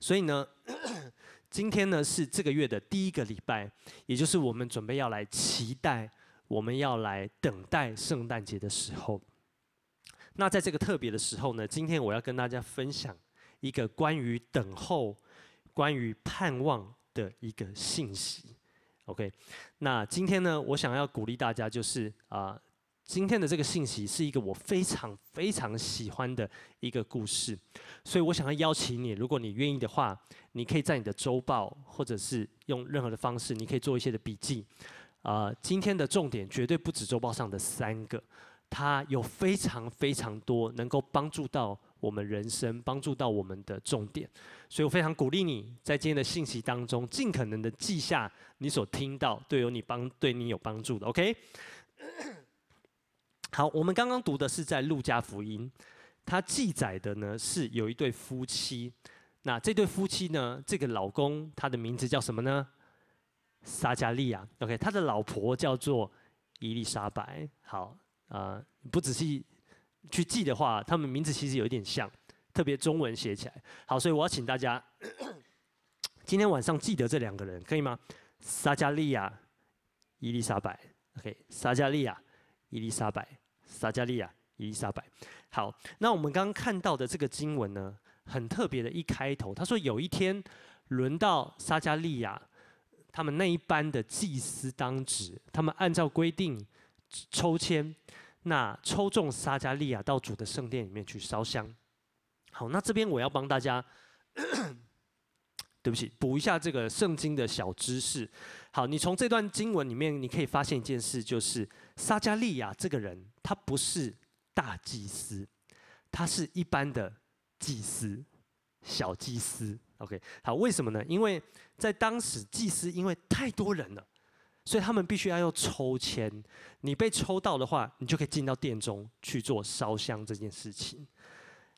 所以呢，今天呢是这个月的第一个礼拜，也就是我们准备要来期待，我们要来等待圣诞节的时候。那在这个特别的时候呢，今天我要跟大家分享一个关于等候、关于盼望的一个信息。OK，那今天呢，我想要鼓励大家，就是啊、今天的这个信息是一个我非常非常喜欢的一个故事，所以我想要邀请你，如果你愿意的话，你可以在你的周报或者是用任何的方式，你可以做一些的笔记。呃，今天的重点绝对不止周报上的三个。它有非常非常多能够帮助到我们人生、帮助到我们的重点，所以我非常鼓励你在今天的信息当中，尽可能的记下你所听到对有你帮对你有帮助的。OK，好，我们刚刚读的是在路加福音，它记载的呢是有一对夫妻，那这对夫妻呢，这个老公他的名字叫什么呢？撒迦利亚。OK，他的老婆叫做伊丽莎白。好。啊、呃，不仔细去记的话，他们名字其实有一点像，特别中文写起来。好，所以我要请大家今天晚上记得这两个人，可以吗？撒迦利亚、伊丽莎白。OK，撒迦利亚、伊丽莎白，撒迦利亚、伊丽莎白。好，那我们刚刚看到的这个经文呢，很特别的一开头，他说有一天轮到撒迦利亚，他们那一班的祭司当值，他们按照规定。抽签，那抽中撒迦利亚到主的圣殿里面去烧香。好，那这边我要帮大家，对不起，补一下这个圣经的小知识。好，你从这段经文里面，你可以发现一件事，就是撒迦利亚这个人，他不是大祭司，他是一般的祭司，小祭司。OK，好，为什么呢？因为在当时祭司因为太多人了。所以他们必须要用抽签，你被抽到的话，你就可以进到殿中去做烧香这件事情。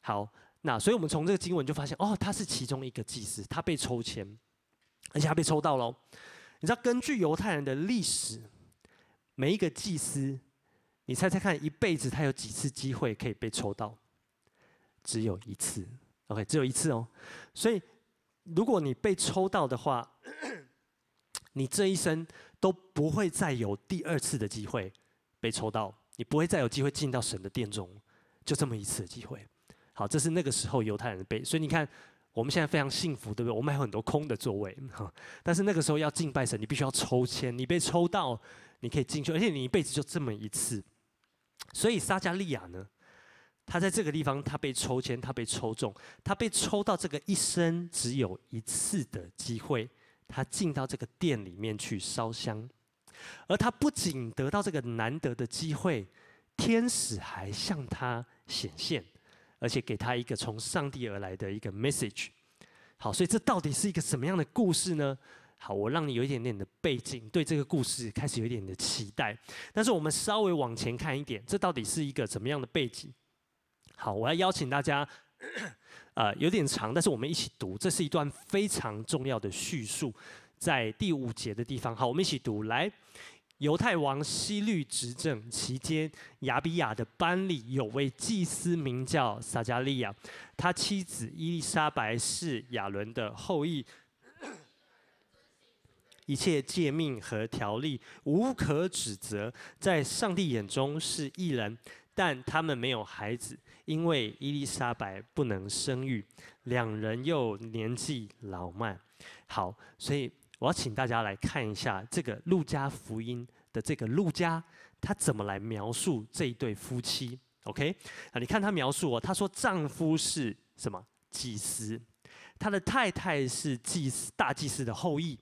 好，那所以我们从这个经文就发现，哦，他是其中一个祭司，他被抽签，而且他被抽到喽。你知道，根据犹太人的历史，每一个祭司，你猜猜看，一辈子他有几次机会可以被抽到？只有一次。OK，只有一次哦。所以，如果你被抽到的话，你这一生都不会再有第二次的机会被抽到，你不会再有机会进到神的殿中，就这么一次的机会。好，这是那个时候犹太人的背，所以你看我们现在非常幸福，对不对？我们还有很多空的座位，但是那个时候要敬拜神，你必须要抽签，你被抽到，你可以进去，而且你一辈子就这么一次。所以撒迦利亚呢，他在这个地方，他被抽签，他被抽中，他被抽到这个一生只有一次的机会。他进到这个店里面去烧香，而他不仅得到这个难得的机会，天使还向他显现，而且给他一个从上帝而来的一个 message。好，所以这到底是一个什么样的故事呢？好，我让你有一点点的背景，对这个故事开始有一点的期待。但是我们稍微往前看一点，这到底是一个怎么样的背景？好，我要邀请大家。呃，有点长，但是我们一起读。这是一段非常重要的叙述，在第五节的地方。好，我们一起读。来，犹太王希律执政期间，亚比亚的班里有位祭司，名叫撒迦利亚，他妻子伊丽莎白是亚伦的后裔，一切诫命和条例无可指责，在上帝眼中是异人。但他们没有孩子，因为伊丽莎白不能生育，两人又年纪老迈。好，所以我要请大家来看一下这个路加福音的这个路加，他怎么来描述这一对夫妻？OK，啊，你看他描述哦，他说丈夫是什么祭司，他的太太是祭司大祭司的后裔，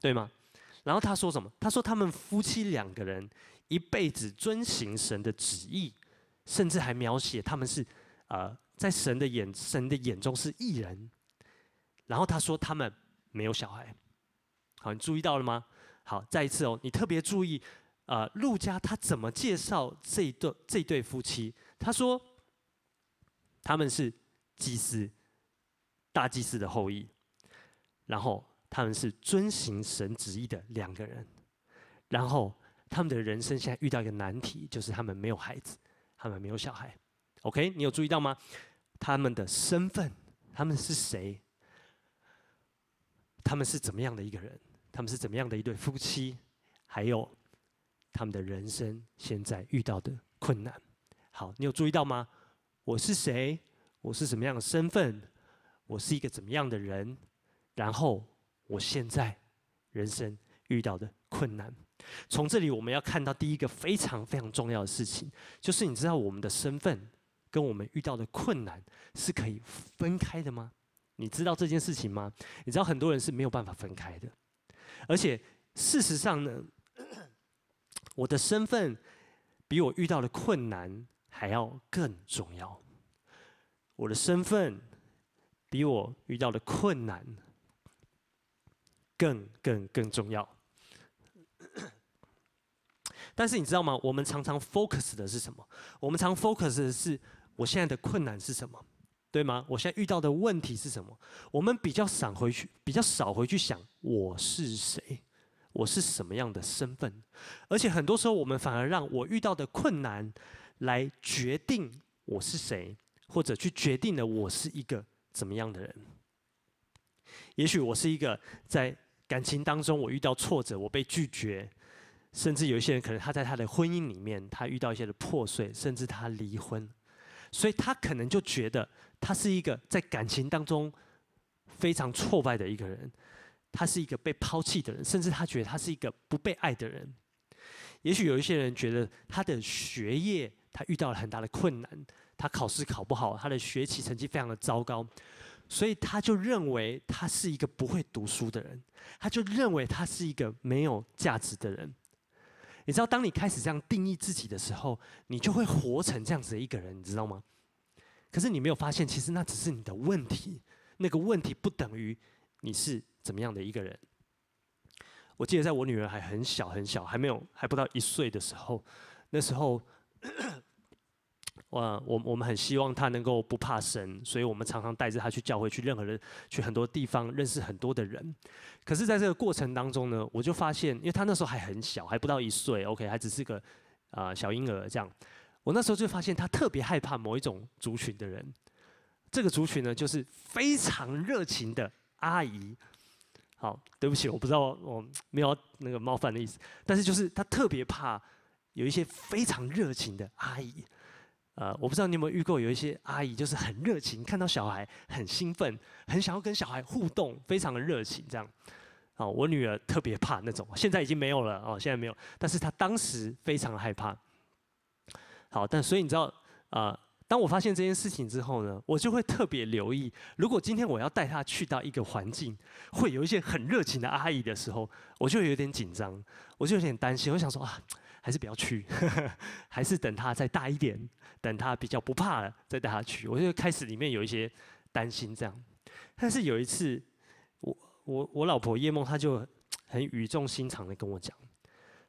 对吗？然后他说什么？他说他们夫妻两个人一辈子遵行神的旨意。甚至还描写他们是，呃，在神的眼神的眼中是异人。然后他说他们没有小孩。好，你注意到了吗？好，再一次哦，你特别注意，呃，路加他怎么介绍这一对这对夫妻？他说他们是祭司，大祭司的后裔。然后他们是遵行神旨意的两个人。然后他们的人生现在遇到一个难题，就是他们没有孩子。他们没有小孩，OK？你有注意到吗？他们的身份，他们是谁？他们是怎么样的一个人？他们是怎么样的一对夫妻？还有他们的人生现在遇到的困难。好，你有注意到吗？我是谁？我是什么样的身份？我是一个怎么样的人？然后我现在人生遇到的困难。从这里我们要看到第一个非常非常重要的事情，就是你知道我们的身份跟我们遇到的困难是可以分开的吗？你知道这件事情吗？你知道很多人是没有办法分开的，而且事实上呢，我的身份比我遇到的困难还要更重要。我的身份比我遇到的困难更更更重要。但是你知道吗？我们常常 focus 的是什么？我们常 focus 的是我现在的困难是什么？对吗？我现在遇到的问题是什么？我们比较少回去，比较少回去想我是谁，我是什么样的身份，而且很多时候我们反而让我遇到的困难来决定我是谁，或者去决定了我是一个怎么样的人。也许我是一个在感情当中我遇到挫折，我被拒绝，甚至有一些人可能他在他的婚姻里面他遇到一些的破碎，甚至他离婚，所以他可能就觉得。他是一个在感情当中非常挫败的一个人，他是一个被抛弃的人，甚至他觉得他是一个不被爱的人。也许有一些人觉得他的学业他遇到了很大的困难，他考试考不好，他的学习成绩非常的糟糕，所以他就认为他是一个不会读书的人，他就认为他是一个没有价值的人。你知道，当你开始这样定义自己的时候，你就会活成这样子的一个人，你知道吗？可是你没有发现，其实那只是你的问题。那个问题不等于你是怎么样的一个人。我记得在我女儿还很小很小，还没有还不到一岁的时候，那时候，我我我们很希望他能够不怕神，所以我们常常带着他去教会，去任何人，去很多地方认识很多的人。可是，在这个过程当中呢，我就发现，因为他那时候还很小，还不到一岁，OK，还只是个啊、小婴儿这样。我那时候就发现，他特别害怕某一种族群的人。这个族群呢，就是非常热情的阿姨。好，对不起，我不知道我没有那个冒犯的意思，但是就是他特别怕有一些非常热情的阿姨。呃，我不知道你有没有遇过有一些阿姨，就是很热情，看到小孩很兴奋，很想要跟小孩互动，非常的热情这样。好，我女儿特别怕那种，现在已经没有了哦，现在没有，但是她当时非常害怕。好，但所以你知道，啊、呃，当我发现这件事情之后呢，我就会特别留意，如果今天我要带她去到一个环境，会有一些很热情的阿姨的时候，我就有点紧张，我就有点担心，我想说啊，还是不要去，还是等他再大一点，等他比较不怕了再带他去。我就开始里面有一些担心这样，但是有一次，我我我老婆叶梦，她就很语重心长的跟我讲，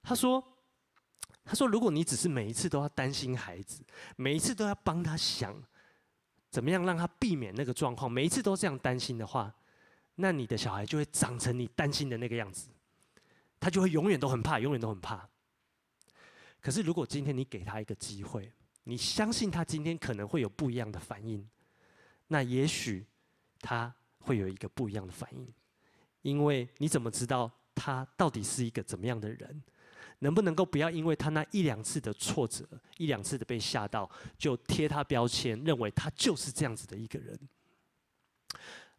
她说。他说：“如果你只是每一次都要担心孩子，每一次都要帮他想怎么样让他避免那个状况，每一次都这样担心的话，那你的小孩就会长成你担心的那个样子，他就会永远都很怕，永远都很怕。可是如果今天你给他一个机会，你相信他今天可能会有不一样的反应，那也许他会有一个不一样的反应，因为你怎么知道他到底是一个怎么样的人？”能不能够不要因为他那一两次的挫折，一两次的被吓到，就贴他标签，认为他就是这样子的一个人？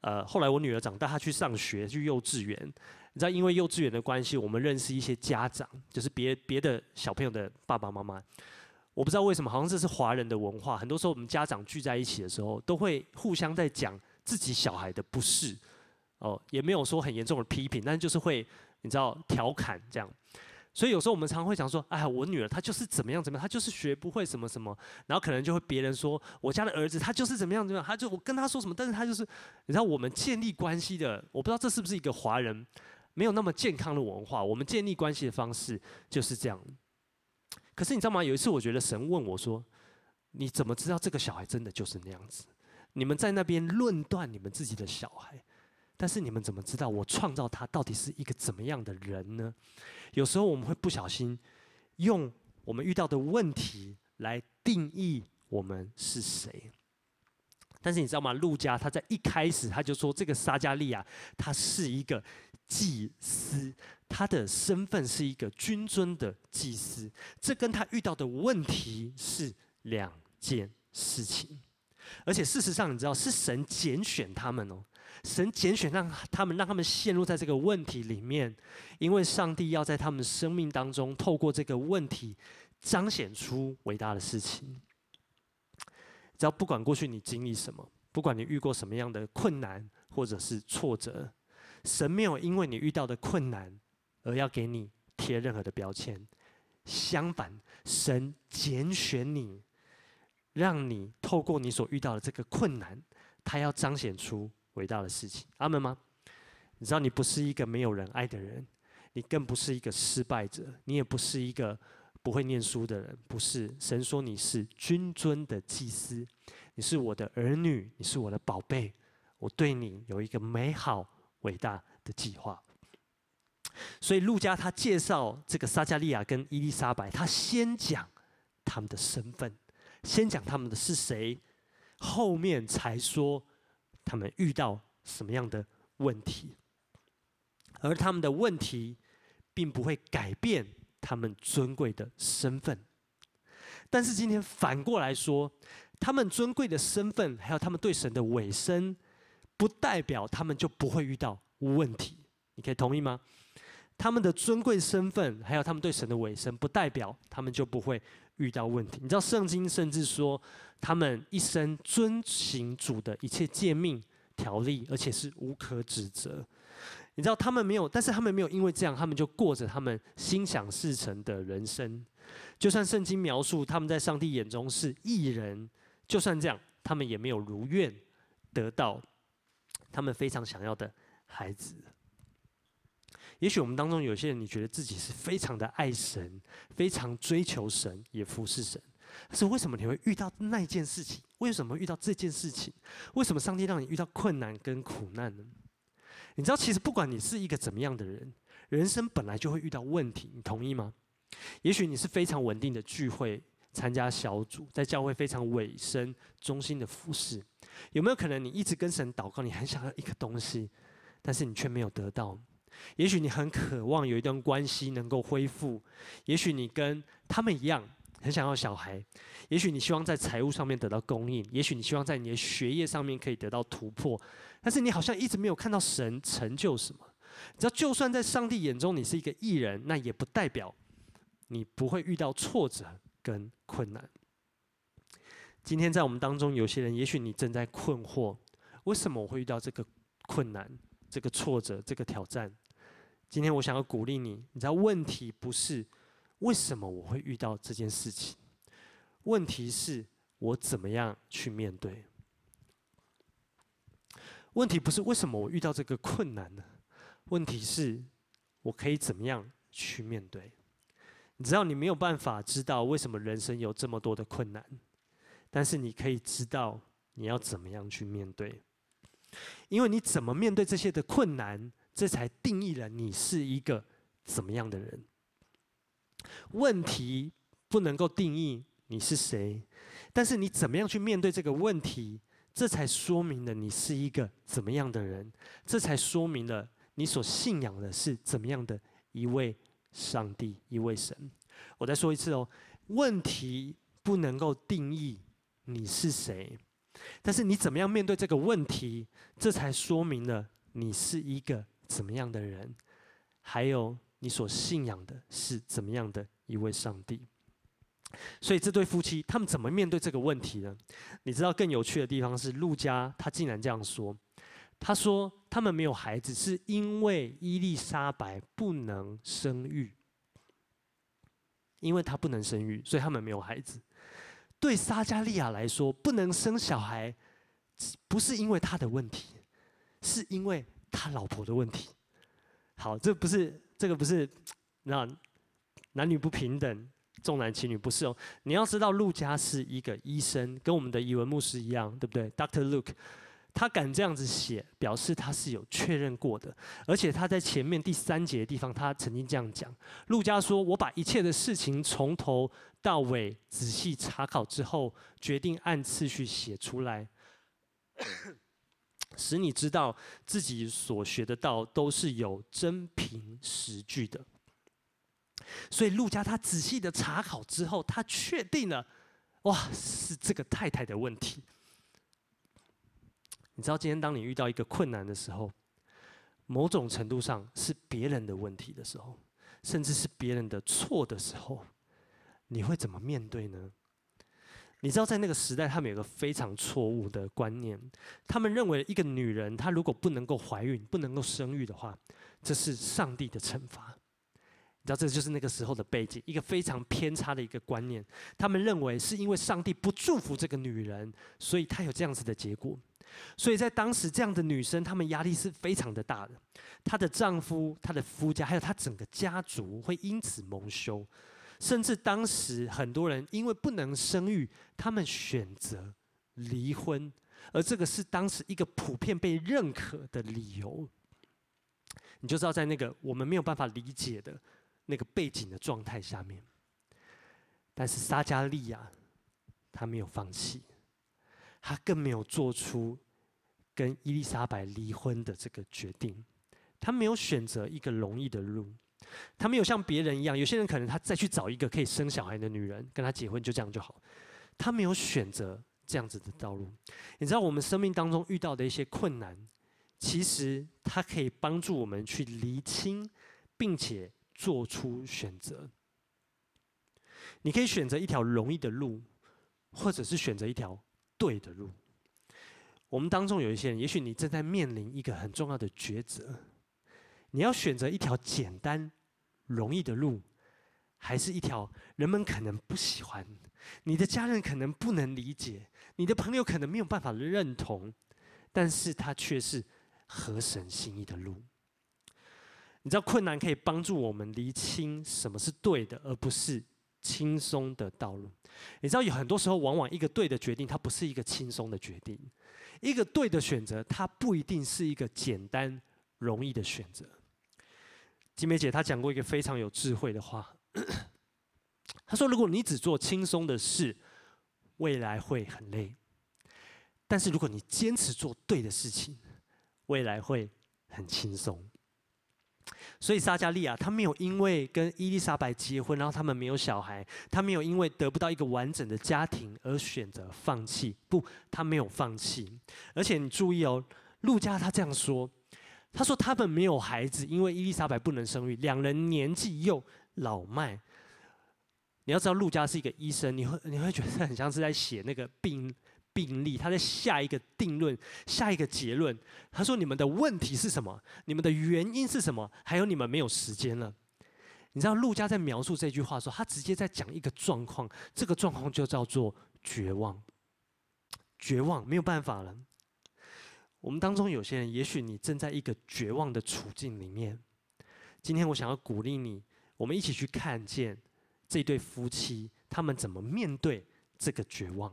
呃，后来我女儿长大，她去上学，去幼稚园。你知道，因为幼稚园的关系，我们认识一些家长，就是别别的小朋友的爸爸妈妈。我不知道为什么，好像这是华人的文化。很多时候，我们家长聚在一起的时候，都会互相在讲自己小孩的不是。哦，也没有说很严重的批评，但就是会，你知道，调侃这样。所以有时候我们常会讲说：“哎，我女儿她就是怎么样怎么样，她就是学不会什么什么。”然后可能就会别人说：“我家的儿子他就是怎么样怎么样，他就我跟他说什么，但是他就是……你知道我们建立关系的，我不知道这是不是一个华人没有那么健康的文化。我们建立关系的方式就是这样。可是你知道吗？有一次我觉得神问我说：‘你怎么知道这个小孩真的就是那样子？’你们在那边论断你们自己的小孩。”但是你们怎么知道我创造他到底是一个怎么样的人呢？有时候我们会不小心用我们遇到的问题来定义我们是谁。但是你知道吗？陆家他在一开始他就说，这个撒加利亚他是一个祭司，他的身份是一个君尊的祭司，这跟他遇到的问题是两件事情。而且事实上，你知道是神拣选他们哦，神拣选让他们让他们陷入在这个问题里面，因为上帝要在他们生命当中透过这个问题彰显出伟大的事情。只要不管过去你经历什么，不管你遇过什么样的困难或者是挫折，神没有因为你遇到的困难而要给你贴任何的标签，相反，神拣选你，让你透过你所遇到的这个困难，他要彰显出伟大的事情。阿门吗？你知道你不是一个没有人爱的人，你更不是一个失败者，你也不是一个。不会念书的人，不是。神说你是君尊的祭司，你是我的儿女，你是我的宝贝，我对你有一个美好伟大的计划。所以路加他介绍这个撒迦利亚跟伊丽莎白，他先讲他们的身份，先讲他们的是谁，后面才说他们遇到什么样的问题，而他们的问题并不会改变。他们尊贵的身份，但是今天反过来说，他们尊贵的身份，还有他们对神的委身，不代表他们就不会遇到问题。你可以同意吗？他们的尊贵身份，还有他们对神的委身，不代表他们就不会遇到问题。你知道，圣经甚至说，他们一生遵行主的一切诫命条例，而且是无可指责。你知道他们没有，但是他们没有因为这样，他们就过着他们心想事成的人生。就算圣经描述他们在上帝眼中是异人，就算这样，他们也没有如愿得到他们非常想要的孩子。也许我们当中有些人，你觉得自己是非常的爱神，非常追求神，也服侍神，但是为什么你会遇到那件事情？为什么遇到这件事情？为什么上帝让你遇到困难跟苦难呢？你知道，其实不管你是一个怎么样的人，人生本来就会遇到问题，你同意吗？也许你是非常稳定的聚会，参加小组，在教会非常委身、忠心的服侍。有没有可能你一直跟神祷告，你很想要一个东西，但是你却没有得到？也许你很渴望有一段关系能够恢复，也许你跟他们一样。很想要小孩，也许你希望在财务上面得到供应，也许你希望在你的学业上面可以得到突破，但是你好像一直没有看到神成就什么。你知道，就算在上帝眼中你是一个艺人，那也不代表你不会遇到挫折跟困难。今天在我们当中有些人，也许你正在困惑，为什么我会遇到这个困难、这个挫折、这个挑战？今天我想要鼓励你，你知道问题不是。为什么我会遇到这件事情？问题是我怎么样去面对？问题不是为什么我遇到这个困难呢？问题是我可以怎么样去面对？你知道，你没有办法知道为什么人生有这么多的困难，但是你可以知道你要怎么样去面对。因为你怎么面对这些的困难，这才定义了你是一个怎么样的人。问题不能够定义你是谁，但是你怎么样去面对这个问题，这才说明了你是一个怎么样的人，这才说明了你所信仰的是怎么样的一位上帝、一位神。我再说一次哦，问题不能够定义你是谁，但是你怎么样面对这个问题，这才说明了你是一个怎么样的人，还有。你所信仰的是怎么样的一位上帝？所以这对夫妻他们怎么面对这个问题呢？你知道更有趣的地方是，陆家他竟然这样说：“他说他们没有孩子，是因为伊丽莎白不能生育，因为他不能生育，所以他们没有孩子。对撒加利亚来说，不能生小孩，不是因为他的问题，是因为他老婆的问题。好，这不是。”这个不是那男女不平等、重男轻女，不是哦。你要知道，陆家是一个医生，跟我们的以文牧师一样，对不对，Doctor Luke，他敢这样子写，表示他是有确认过的。而且他在前面第三节的地方，他曾经这样讲：路加说，我把一切的事情从头到尾仔细查考之后，决定按次序写出来。使你知道自己所学的道都是有真凭实据的。所以路加他仔细的查考之后，他确定了，哇，是这个太太的问题。你知道，今天当你遇到一个困难的时候，某种程度上是别人的问题的时候，甚至是别人的错的时候，你会怎么面对呢？你知道，在那个时代，他们有个非常错误的观念，他们认为一个女人她如果不能够怀孕、不能够生育的话，这是上帝的惩罚。你知道，这就是那个时候的背景，一个非常偏差的一个观念。他们认为是因为上帝不祝福这个女人，所以她有这样子的结果。所以在当时，这样的女生，她们压力是非常的大的。她的丈夫、她的夫家，还有她整个家族，会因此蒙羞。甚至当时很多人因为不能生育，他们选择离婚，而这个是当时一个普遍被认可的理由。你就知道，在那个我们没有办法理解的那个背景的状态下面，但是撒加利亚他没有放弃。他更没有做出跟伊丽莎白离婚的这个决定，他没有选择一个容易的路，他没有像别人一样，有些人可能他再去找一个可以生小孩的女人跟他结婚，就这样就好。他没有选择这样子的道路。你知道我们生命当中遇到的一些困难，其实它可以帮助我们去厘清，并且做出选择。你可以选择一条容易的路，或者是选择一条。对的路，我们当中有一些人，也许你正在面临一个很重要的抉择，你要选择一条简单、容易的路，还是一条人们可能不喜欢、你的家人可能不能理解、你的朋友可能没有办法认同，但是它却是合神心意的路。你知道，困难可以帮助我们厘清什么是对的，而不是轻松的道路。你知道，有很多时候，往往一个对的决定，它不是一个轻松的决定；一个对的选择，它不一定是一个简单容易的选择。金梅姐她讲过一个非常有智慧的话，她说：“如果你只做轻松的事，未来会很累；但是如果你坚持做对的事情，未来会很轻松。”所以撒迦利亚他没有因为跟伊丽莎白结婚，然后他们没有小孩，他没有因为得不到一个完整的家庭而选择放弃。不，他没有放弃。而且你注意哦，路加他这样说，他说他们没有孩子，因为伊丽莎白不能生育，两人年纪又老迈。你要知道，路加是一个医生，你会你会觉得很像是在写那个病。病例，他在下一个定论，下一个结论。他说：“你们的问题是什么？你们的原因是什么？还有你们没有时间了。”你知道，陆家在描述这句话的时候，他直接在讲一个状况，这个状况就叫做绝望。绝望，没有办法了。我们当中有些人，也许你正在一个绝望的处境里面。今天我想要鼓励你，我们一起去看见这对夫妻，他们怎么面对这个绝望。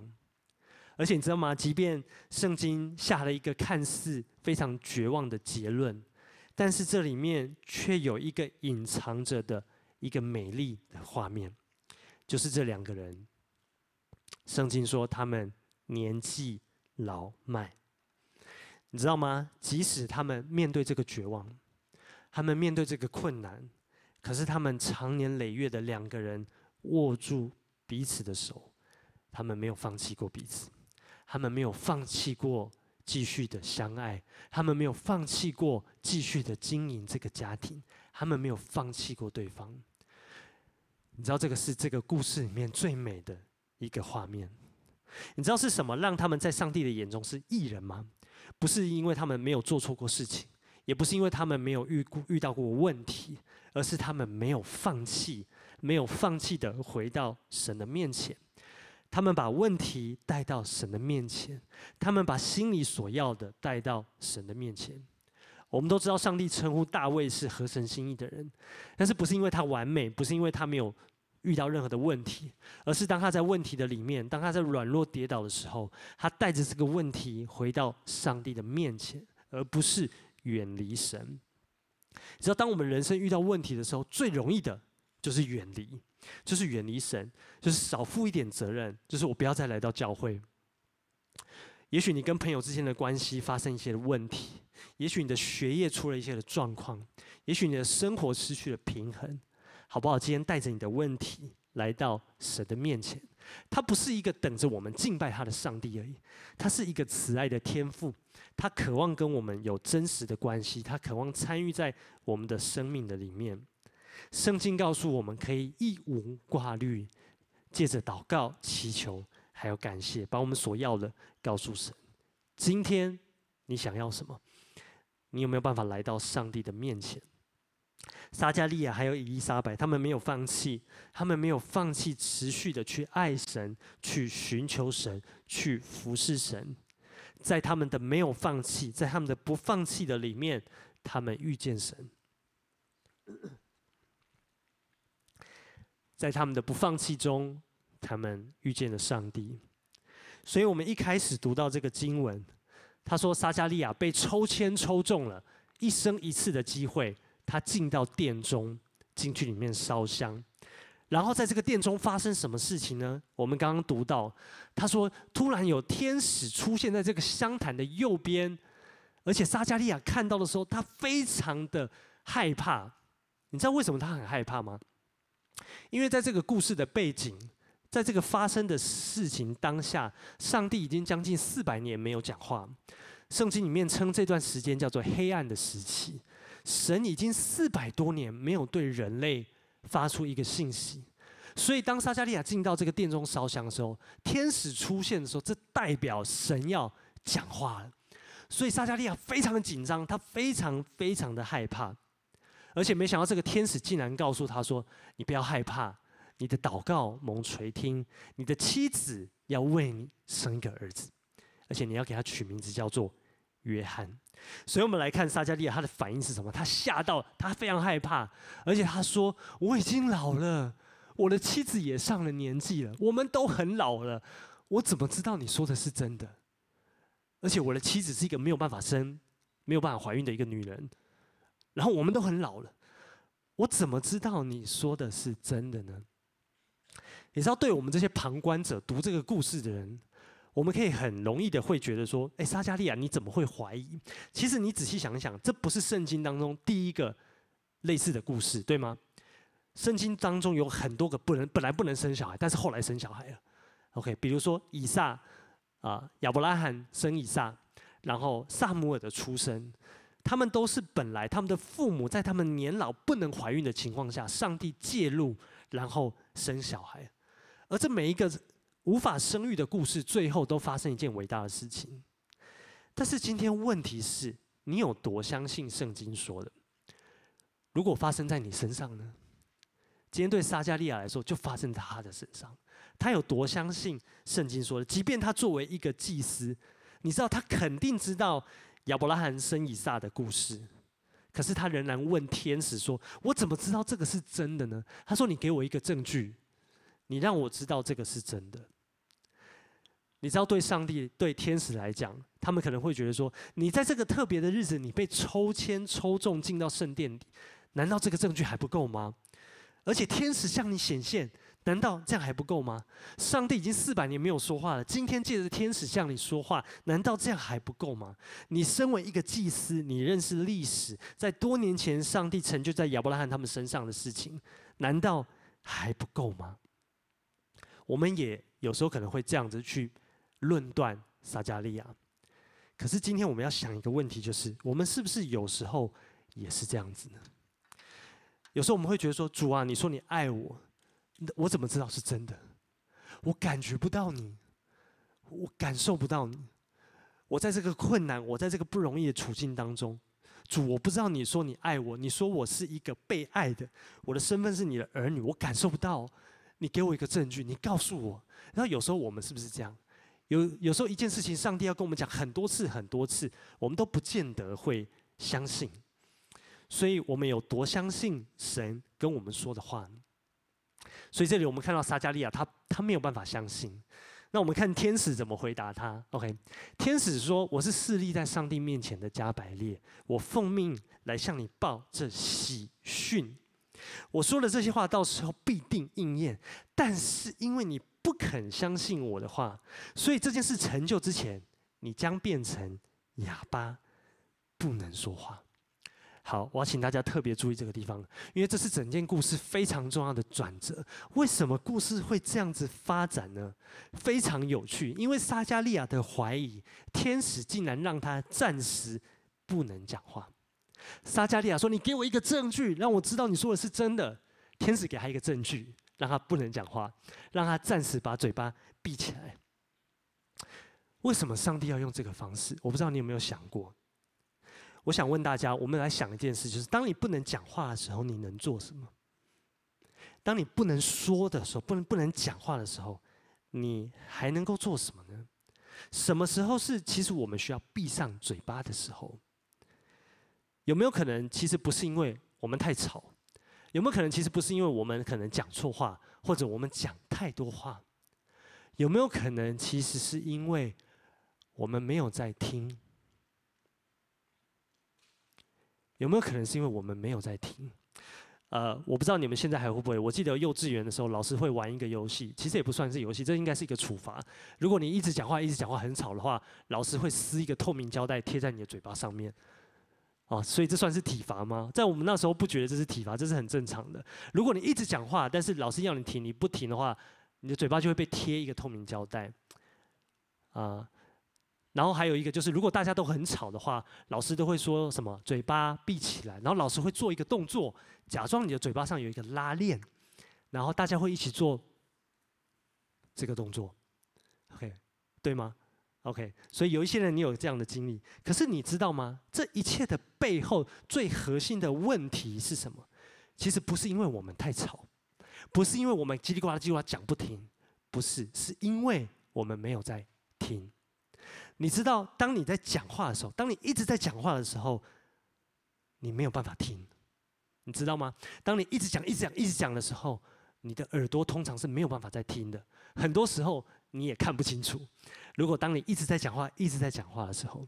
而且你知道吗？即便圣经下了一个看似非常绝望的结论，但是这里面却有一个隐藏着的一个美丽的画面，就是这两个人。圣经说他们年纪老迈，你知道吗？即使他们面对这个绝望，他们面对这个困难，可是他们长年累月的两个人握住彼此的手，他们没有放弃过彼此。他们没有放弃过继续的相爱，他们没有放弃过继续的经营这个家庭，他们没有放弃过对方。你知道这个是这个故事里面最美的一个画面。你知道是什么让他们在上帝的眼中是艺人吗？不是因为他们没有做错过事情，也不是因为他们没有遇过遇到过问题，而是他们没有放弃，没有放弃的回到神的面前。他们把问题带到神的面前，他们把心里所要的带到神的面前。我们都知道，上帝称呼大卫是合神心意的人，但是不是因为他完美，不是因为他没有遇到任何的问题，而是当他在问题的里面，当他在软弱跌倒的时候，他带着这个问题回到上帝的面前，而不是远离神。你知道，当我们人生遇到问题的时候，最容易的就是远离。就是远离神，就是少负一点责任，就是我不要再来到教会。也许你跟朋友之间的关系发生一些问题，也许你的学业出了一些的状况，也许你的生活失去了平衡，好不好？今天带着你的问题来到神的面前，他不是一个等着我们敬拜他的上帝而已，他是一个慈爱的天父，他渴望跟我们有真实的关系，他渴望参与在我们的生命的里面。圣经告诉我们，可以一无挂虑，借着祷告、祈求，还有感谢，把我们所要的告诉神。今天你想要什么？你有没有办法来到上帝的面前？撒迦利亚还有以利沙白，他们没有放弃，他们没有放弃持续的去爱神、去寻求神、去服侍神。在他们的没有放弃，在他们的不放弃的里面，他们遇见神。在他们的不放弃中，他们遇见了上帝。所以，我们一开始读到这个经文，他说撒迦利亚被抽签抽中了，一生一次的机会，他进到殿中，进去里面烧香。然后，在这个殿中发生什么事情呢？我们刚刚读到，他说突然有天使出现在这个香坛的右边，而且撒迦利亚看到的时候，他非常的害怕。你知道为什么他很害怕吗？因为在这个故事的背景，在这个发生的事情当下，上帝已经将近四百年没有讲话。圣经里面称这段时间叫做黑暗的时期。神已经四百多年没有对人类发出一个信息，所以当撒迦利亚进到这个殿中烧香的时候，天使出现的时候，这代表神要讲话了。所以撒迦利亚非常的紧张，他非常非常的害怕。而且没想到，这个天使竟然告诉他说：“你不要害怕，你的祷告蒙垂听，你的妻子要为你生一个儿子，而且你要给他取名字叫做约翰。”所以，我们来看撒加利亚他的反应是什么？他吓到，他非常害怕，而且他说：“我已经老了，我的妻子也上了年纪了，我们都很老了，我怎么知道你说的是真的？而且我的妻子是一个没有办法生、没有办法怀孕的一个女人。”然后我们都很老了，我怎么知道你说的是真的呢？你知道，对我们这些旁观者读这个故事的人，我们可以很容易的会觉得说：“哎，撒迦利亚，你怎么会怀疑？”其实你仔细想想，这不是圣经当中第一个类似的故事，对吗？圣经当中有很多个不能本来不能生小孩，但是后来生小孩了。OK，比如说以撒啊，亚伯拉罕生以撒，然后撒母尔的出生。他们都是本来他们的父母在他们年老不能怀孕的情况下，上帝介入，然后生小孩。而这每一个无法生育的故事，最后都发生一件伟大的事情。但是今天问题是你有多相信圣经说的？如果发生在你身上呢？今天对撒加利亚来说，就发生在他的身上。他有多相信圣经说的？即便他作为一个祭司，你知道他肯定知道。亚伯拉罕生以撒的故事，可是他仍然问天使说：“我怎么知道这个是真的呢？”他说：“你给我一个证据，你让我知道这个是真的。”你知道，对上帝、对天使来讲，他们可能会觉得说：“你在这个特别的日子，你被抽签抽中进到圣殿里，难道这个证据还不够吗？而且天使向你显现。”难道这样还不够吗？上帝已经四百年没有说话了，今天借着天使向你说话，难道这样还不够吗？你身为一个祭司，你认识历史，在多年前上帝成就在亚伯拉罕他们身上的事情，难道还不够吗？我们也有时候可能会这样子去论断撒迦利亚，可是今天我们要想一个问题，就是我们是不是有时候也是这样子呢？有时候我们会觉得说，主啊，你说你爱我。我怎么知道是真的？我感觉不到你，我感受不到你。我在这个困难，我在这个不容易的处境当中，主，我不知道你说你爱我，你说我是一个被爱的，我的身份是你的儿女，我感受不到。你给我一个证据，你告诉我。然后有时候我们是不是这样？有有时候一件事情，上帝要跟我们讲很多次很多次，我们都不见得会相信。所以我们有多相信神跟我们说的话呢？所以这里我们看到撒迦利亚，他他没有办法相信。那我们看天使怎么回答他？OK，天使说：“我是侍立在上帝面前的加百列，我奉命来向你报这喜讯。我说的这些话，到时候必定应验。但是因为你不肯相信我的话，所以这件事成就之前，你将变成哑巴，不能说话。好，我要请大家特别注意这个地方，因为这是整件故事非常重要的转折。为什么故事会这样子发展呢？非常有趣，因为撒加利亚的怀疑，天使竟然让他暂时不能讲话。撒加利亚说：“你给我一个证据，让我知道你说的是真的。”天使给他一个证据，让他不能讲话，让他暂时把嘴巴闭起来。为什么上帝要用这个方式？我不知道你有没有想过。我想问大家，我们来想一件事，就是当你不能讲话的时候，你能做什么？当你不能说的时候，不能不能讲话的时候，你还能够做什么呢？什么时候是其实我们需要闭上嘴巴的时候？有没有可能，其实不是因为我们太吵？有没有可能，其实不是因为我们可能讲错话，或者我们讲太多话？有没有可能，其实是因为我们没有在听？有没有可能是因为我们没有在听？呃，我不知道你们现在还会不会。我记得幼稚园的时候，老师会玩一个游戏，其实也不算是游戏，这应该是一个处罚。如果你一直讲话，一直讲话很吵的话，老师会撕一个透明胶带贴在你的嘴巴上面。哦，所以这算是体罚吗？在我们那时候不觉得这是体罚，这是很正常的。如果你一直讲话，但是老师要你停，你不停的话，你的嘴巴就会被贴一个透明胶带，啊，然后还有一个就是，如果大家都很吵的话，老师都会说什么？嘴巴闭起来，然后老师会做一个动作，假装你的嘴巴上有一个拉链，然后大家会一起做这个动作，OK，对吗？OK，所以有一些人你有这样的经历，可是你知道吗？这一切的背后最核心的问题是什么？其实不是因为我们太吵。不是因为我们叽里呱啦叽里呱啦讲不停，不是，是因为我们没有在听。你知道，当你在讲话的时候，当你一直在讲话的时候，你没有办法听，你知道吗？当你一直讲、一直讲、一直讲的时候，你的耳朵通常是没有办法在听的。很多时候你也看不清楚。如果当你一直在讲话、一直在讲话的时候，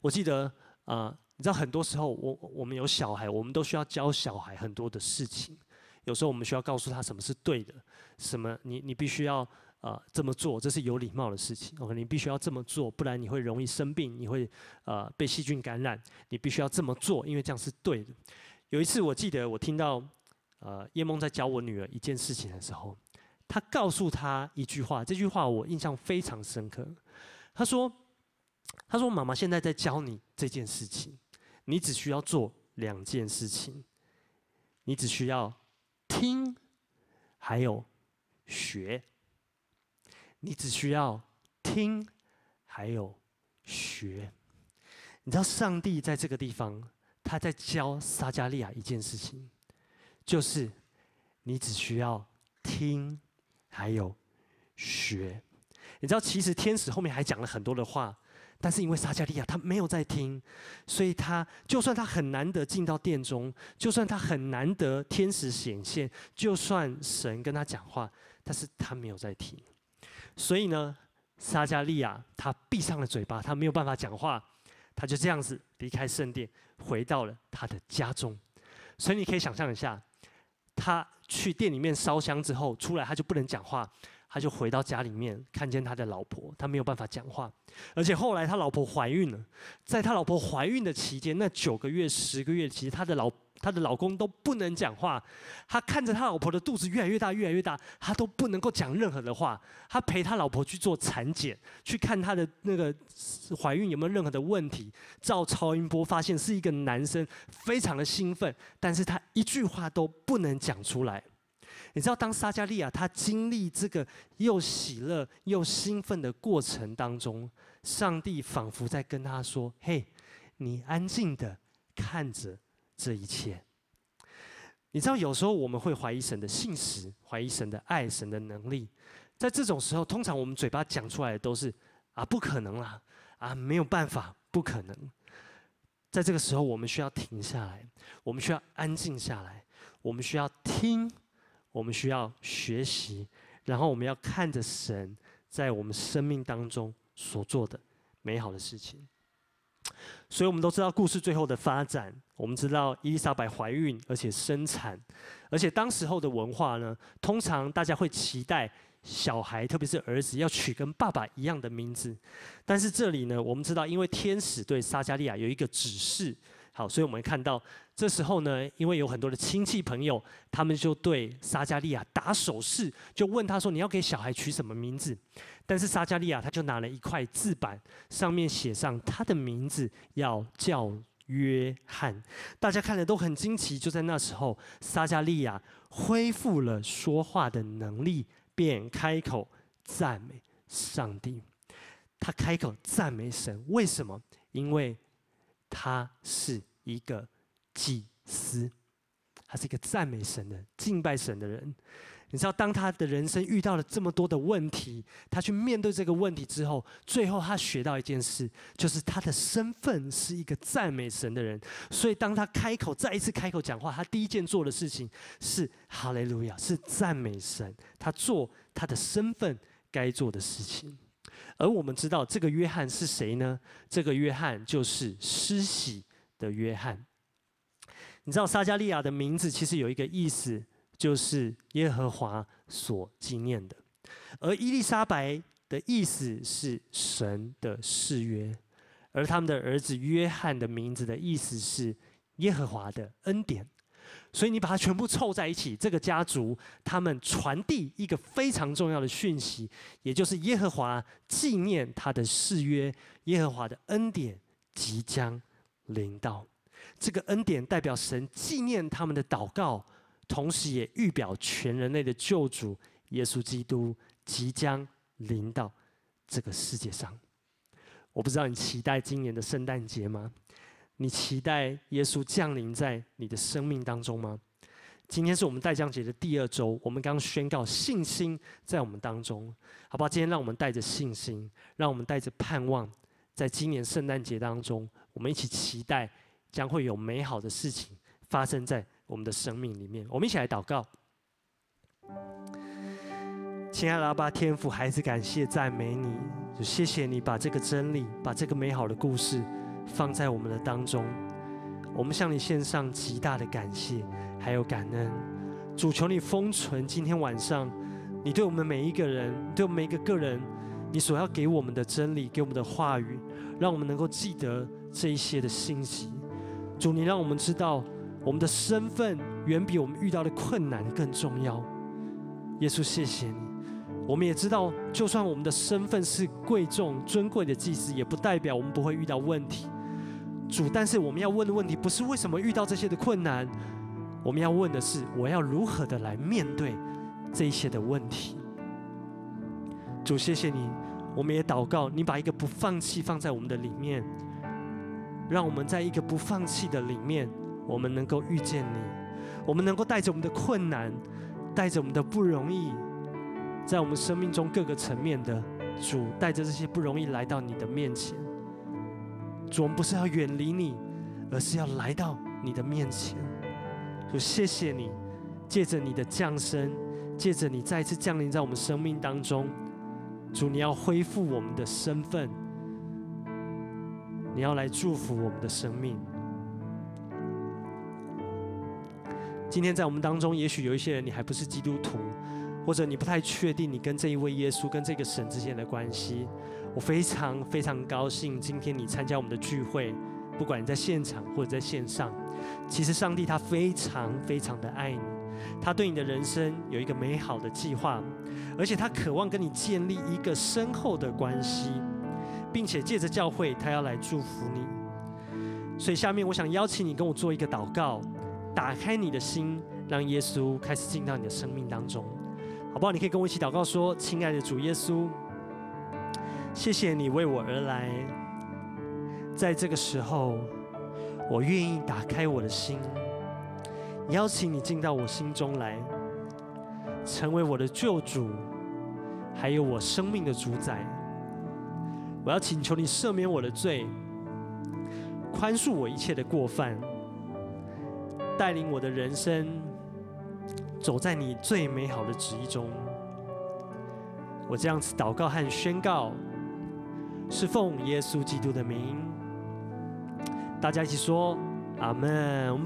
我记得啊、你知道，很多时候我我们有小孩，我们都需要教小孩很多的事情。有时候我们需要告诉他什么是对的，什么你你必须要啊、这么做，这是有礼貌的事情。OK，你必须要这么做，不然你会容易生病，你会、呃、被细菌感染。你必须要这么做，因为这样是对的。有一次我记得我听到呃叶梦在教我女儿一件事情的时候，她告诉她一句话，这句话我印象非常深刻。她说：“她说妈妈现在在教你这件事情，你只需要做两件事情，你只需要。”听，还有学，你只需要听，还有学。你知道上帝在这个地方，他在教撒加利亚一件事情，就是你只需要听，还有学。你知道，其实天使后面还讲了很多的话。但是因为撒加利亚他没有在听，所以他就算他很难得进到殿中，就算他很难得天使显现，就算神跟他讲话，但是他没有在听。所以呢，撒迦利亚他闭上了嘴巴，他没有办法讲话，他就这样子离开圣殿，回到了他的家中。所以你可以想象一下，他去店里面烧香之后出来，他就不能讲话。他就回到家里面，看见他的老婆，他没有办法讲话，而且后来他老婆怀孕了，在他老婆怀孕的期间，那九个月、十个月，其实他的老他的老公都不能讲话，他看着他老婆的肚子越来越大、越来越大，他都不能够讲任何的话。他陪他老婆去做产检，去看他的那个怀孕有没有任何的问题，照超音波发现是一个男生，非常的兴奋，但是他一句话都不能讲出来。你知道，当撒迦利亚他经历这个又喜乐又兴奋的过程当中，上帝仿佛在跟他说：“嘿，你安静的看着这一切。”你知道，有时候我们会怀疑神的信实，怀疑神的爱，神的能力。在这种时候，通常我们嘴巴讲出来的都是：“啊，不可能啦！啊，没有办法，不可能。”在这个时候，我们需要停下来，我们需要安静下来，我们需要听。我们需要学习，然后我们要看着神在我们生命当中所做的美好的事情。所以，我们都知道故事最后的发展。我们知道伊丽莎白怀孕，而且生产，而且当时候的文化呢，通常大家会期待小孩，特别是儿子，要取跟爸爸一样的名字。但是这里呢，我们知道，因为天使对撒加利亚有一个指示，好，所以我们看到这时候呢，因为有很多的亲戚朋友，他们就对撒加利亚打手势，就问他说：“你要给小孩取什么名字？”但是撒加利亚他就拿了一块字板，上面写上他的名字，要叫约翰。大家看了都很惊奇。就在那时候，撒加利亚恢复了说话的能力。便开口赞美上帝，他开口赞美神，为什么？因为他是一个祭司，他是一个赞美神的、敬拜神的人。你知道，当他的人生遇到了这么多的问题，他去面对这个问题之后，最后他学到一件事，就是他的身份是一个赞美神的人。所以，当他开口再一次开口讲话，他第一件做的事情是哈利路亚，是赞美神。他做他的身份该做的事情。而我们知道，这个约翰是谁呢？这个约翰就是施洗的约翰。你知道，撒加利亚的名字其实有一个意思。就是耶和华所纪念的，而伊丽莎白的意思是神的誓约，而他们的儿子约翰的名字的意思是耶和华的恩典，所以你把它全部凑在一起，这个家族他们传递一个非常重要的讯息，也就是耶和华纪念他的誓约，耶和华的恩典即将临到，这个恩典代表神纪念他们的祷告。同时也预表全人类的救主耶稣基督即将临到这个世界上。我不知道你期待今年的圣诞节吗？你期待耶稣降临在你的生命当中吗？今天是我们待降节的第二周，我们刚宣告信心在我们当中，好不好？今天让我们带着信心，让我们带着盼望，在今年圣诞节当中，我们一起期待将会有美好的事情发生在。我们的生命里面，我们一起来祷告。亲爱的阿爸天父，孩子感谢赞美你，就谢谢你把这个真理，把这个美好的故事放在我们的当中。我们向你献上极大的感谢，还有感恩。主求你封存今天晚上，你对我们每一个人，对每一个个人，你所要给我们的真理，给我们的话语，让我们能够记得这一些的信息。主，你让我们知道。我们的身份远比我们遇到的困难更重要。耶稣，谢谢你。我们也知道，就算我们的身份是贵重、尊贵的祭司，也不代表我们不会遇到问题。主，但是我们要问的问题不是为什么遇到这些的困难，我们要问的是我要如何的来面对这一些的问题。主，谢谢你。我们也祷告，你把一个不放弃放在我们的里面，让我们在一个不放弃的里面。我们能够遇见你，我们能够带着我们的困难，带着我们的不容易，在我们生命中各个层面的主，带着这些不容易来到你的面前。主，我们不是要远离你，而是要来到你的面前。主，谢谢你，借着你的降生，借着你再次降临在我们生命当中。主，你要恢复我们的身份，你要来祝福我们的生命。今天在我们当中，也许有一些人你还不是基督徒，或者你不太确定你跟这一位耶稣、跟这个神之间的关系。我非常非常高兴，今天你参加我们的聚会，不管你在现场或者在线上。其实上帝他非常非常的爱你，他对你的人生有一个美好的计划，而且他渴望跟你建立一个深厚的关系，并且借着教会，他要来祝福你。所以下面我想邀请你跟我做一个祷告。打开你的心，让耶稣开始进到你的生命当中，好不好？你可以跟我一起祷告说：“亲爱的主耶稣，谢谢你为我而来，在这个时候，我愿意打开我的心，邀请你进到我心中来，成为我的救主，还有我生命的主宰。我要请求你赦免我的罪，宽恕我一切的过犯。”带领我的人生走在你最美好的旨意中，我这样子祷告和宣告，是奉耶稣基督的名。大家一起说阿门。我们。